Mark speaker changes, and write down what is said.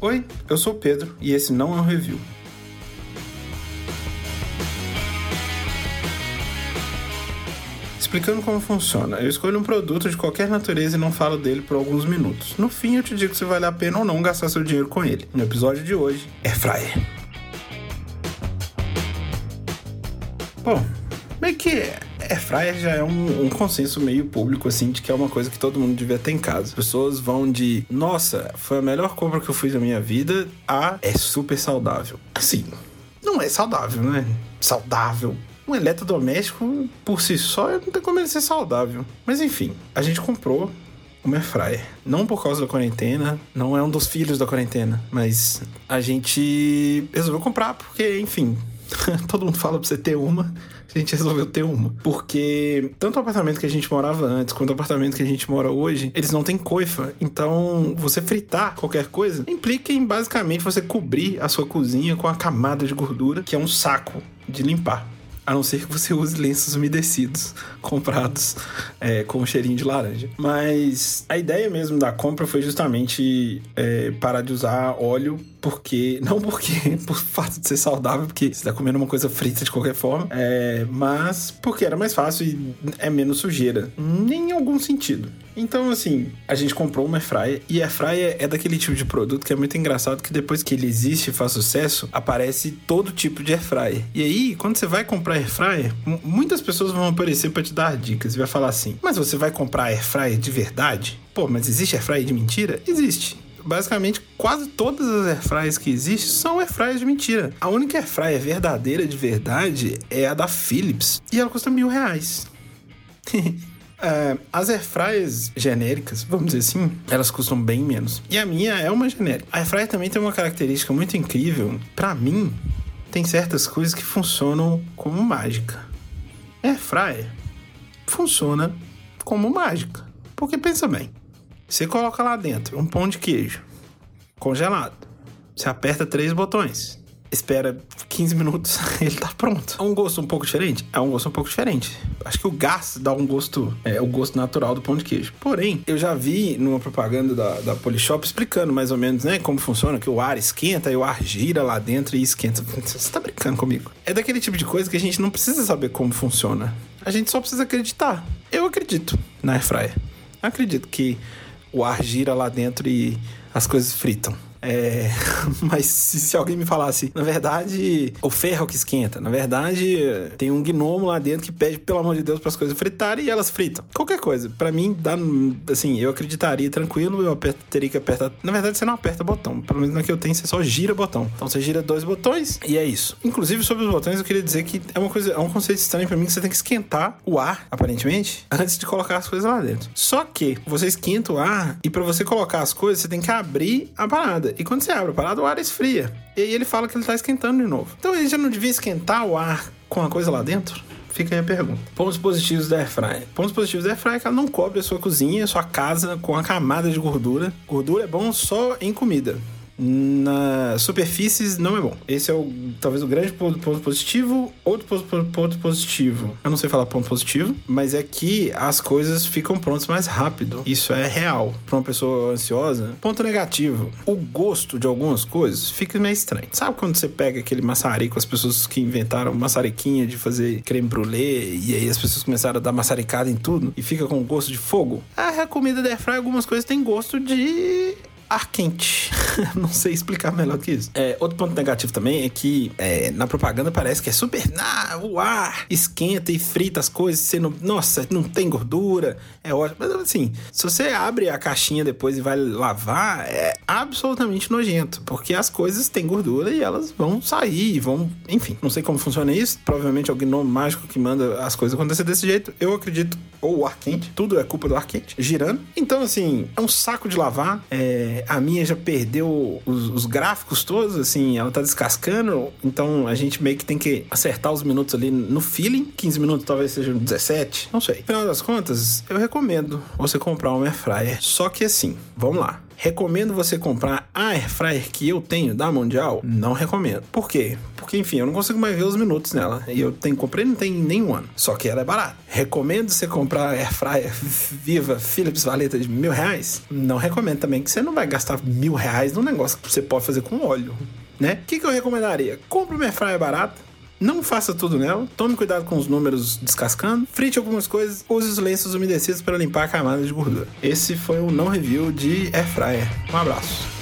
Speaker 1: Oi, eu sou o Pedro e esse não é um review. Explicando como funciona, eu escolho um produto de qualquer natureza e não falo dele por alguns minutos. No fim, eu te digo se vale a pena ou não gastar seu dinheiro com ele. No episódio de hoje, é fryer. Bom, meio que Air fryer já é um, um, consenso meio público, assim, de que é uma coisa que todo mundo devia ter em casa. As pessoas vão de, nossa, foi a melhor compra que eu fiz na minha vida, a é super saudável. Assim, não é saudável, né? Saudável. Um eletrodoméstico, por si só, não tem como ele ser saudável. Mas enfim, a gente comprou uma air fryer. Não por causa da quarentena, não é um dos filhos da quarentena, mas a gente resolveu comprar porque, enfim, todo mundo fala pra você ter uma a gente resolveu ter uma. Porque tanto o apartamento que a gente morava antes quanto o apartamento que a gente mora hoje, eles não têm coifa. Então, você fritar qualquer coisa implica em basicamente você cobrir a sua cozinha com a camada de gordura, que é um saco de limpar. A não ser que você use lenços umedecidos comprados é, com um cheirinho de laranja. Mas a ideia mesmo da compra foi justamente é, parar de usar óleo porque. Não porque por fato de ser saudável, porque você tá comendo uma coisa frita de qualquer forma, é, mas porque era mais fácil e é menos sujeira. Em algum sentido. Então, assim, a gente comprou uma airfryer e a airfryer é daquele tipo de produto que é muito engraçado que depois que ele existe e faz sucesso, aparece todo tipo de airfryer. E aí, quando você vai comprar airfryer, muitas pessoas vão aparecer para te dar dicas e vai falar assim: "Mas você vai comprar airfryer de verdade?" Pô, mas existe airfryer de mentira? Existe basicamente quase todas as airfryers que existem são airfryers de mentira. A única airfryer verdadeira de verdade é a da Philips e ela custa mil reais. É, as airfryers genéricas, vamos dizer assim, elas custam bem menos. E a minha é uma genérica. A airfryer também tem uma característica muito incrível. Para mim, tem certas coisas que funcionam como mágica. Airfryer funciona como mágica. Porque pensa bem, você coloca lá dentro um pão de queijo congelado. Você aperta três botões espera 15 minutos, ele tá pronto. É um gosto um pouco diferente? É um gosto um pouco diferente. Acho que o gás dá um gosto, é o gosto natural do pão de queijo. Porém, eu já vi numa propaganda da, da Polishop explicando mais ou menos, né, como funciona, que o ar esquenta e o ar gira lá dentro e esquenta. Você tá brincando comigo? É daquele tipo de coisa que a gente não precisa saber como funciona. A gente só precisa acreditar. Eu acredito na airfryer. Acredito que o ar gira lá dentro e as coisas fritam. É, mas se, se, alguém me falasse, na verdade, o ferro que esquenta, na verdade, tem um gnomo lá dentro que pede, pelo amor de Deus, para as coisas fritarem e elas fritam. Qualquer coisa. para mim, dá, assim, eu acreditaria tranquilo, eu aperto, teria que apertar. Na verdade, você não aperta botão. Pelo menos na que eu tenho, você só gira botão. Então você gira dois botões e é isso. Inclusive, sobre os botões, eu queria dizer que é uma coisa, é um conceito estranho para mim que você tem que esquentar o ar, aparentemente, antes de colocar as coisas lá dentro. Só que você esquenta o ar e para você colocar as coisas, você tem que abrir a parada parada. E quando você abre a parada, o ar esfria. E aí ele fala que ele tá esquentando de novo. Então ele já não devia esquentar o ar com a coisa lá dentro? Fica aí a pergunta. Pontos positivos da Airfryer. Pontos positivos da Airfryer é que ela não cobre a sua cozinha, a sua casa com a camada de gordura. Gordura é bom só em comida na superfícies não é bom. Esse é o talvez o grande ponto, ponto positivo. Outro ponto, ponto, positivo, eu não sei falar ponto positivo, mas é que as coisas ficam prontas mais rápido. Isso é real para uma pessoa ansiosa. Ponto negativo, o gosto de algumas coisas fica meio estranho. Sabe quando você pega aquele maçarico, as pessoas que inventaram maçariquinha de fazer creme brulee e aí as pessoas começaram a dar maçaricada em tudo e fica com gosto de fogo? A comida da airfryer algumas coisas têm gosto de ar quente. não sei explicar melhor que isso. É, outro ponto negativo também é que é, na propaganda parece que é super. Ah, o ar esquenta e frita as coisas. Você não, nossa, não tem gordura. É ótimo. Mas assim, se você abre a caixinha depois e vai lavar, é absolutamente nojento. Porque as coisas têm gordura e elas vão sair, vão. Enfim, não sei como funciona isso. Provavelmente é o gnome mágico que manda as coisas acontecer desse jeito. Eu acredito. Ou o ar quente. Tudo é culpa do ar quente. Girando. Então, assim, é um saco de lavar. É a minha já perdeu os, os, gráficos todos, assim, ela tá descascando, então a gente meio que tem que acertar os minutos ali no feeling. 15 minutos talvez sejam 17, não sei. Afinal das contas, eu recomendo você comprar uma air fryer. Só que assim, vamos lá. Recomendo você comprar a air fryer que eu tenho da Mundial? Não recomendo. Por quê? Porque, enfim, eu não consigo mais ver os minutos nela. E eu tenho, comprei não tem nenhum ano. Só que ela é barata. Recomendo você comprar a air fryer viva Philips Valeta de mil reais? Não recomendo também, que você não vai gastar mil reais num negócio que você pode fazer com óleo. Né? O que, que eu recomendaria? Compre uma air fryer barata não faça tudo nela. Tome cuidado com os números descascando. Frite algumas coisas. Use os lenços umedecidos para limpar a camada de gordura. Esse foi o não review de Air Fryer. Um abraço.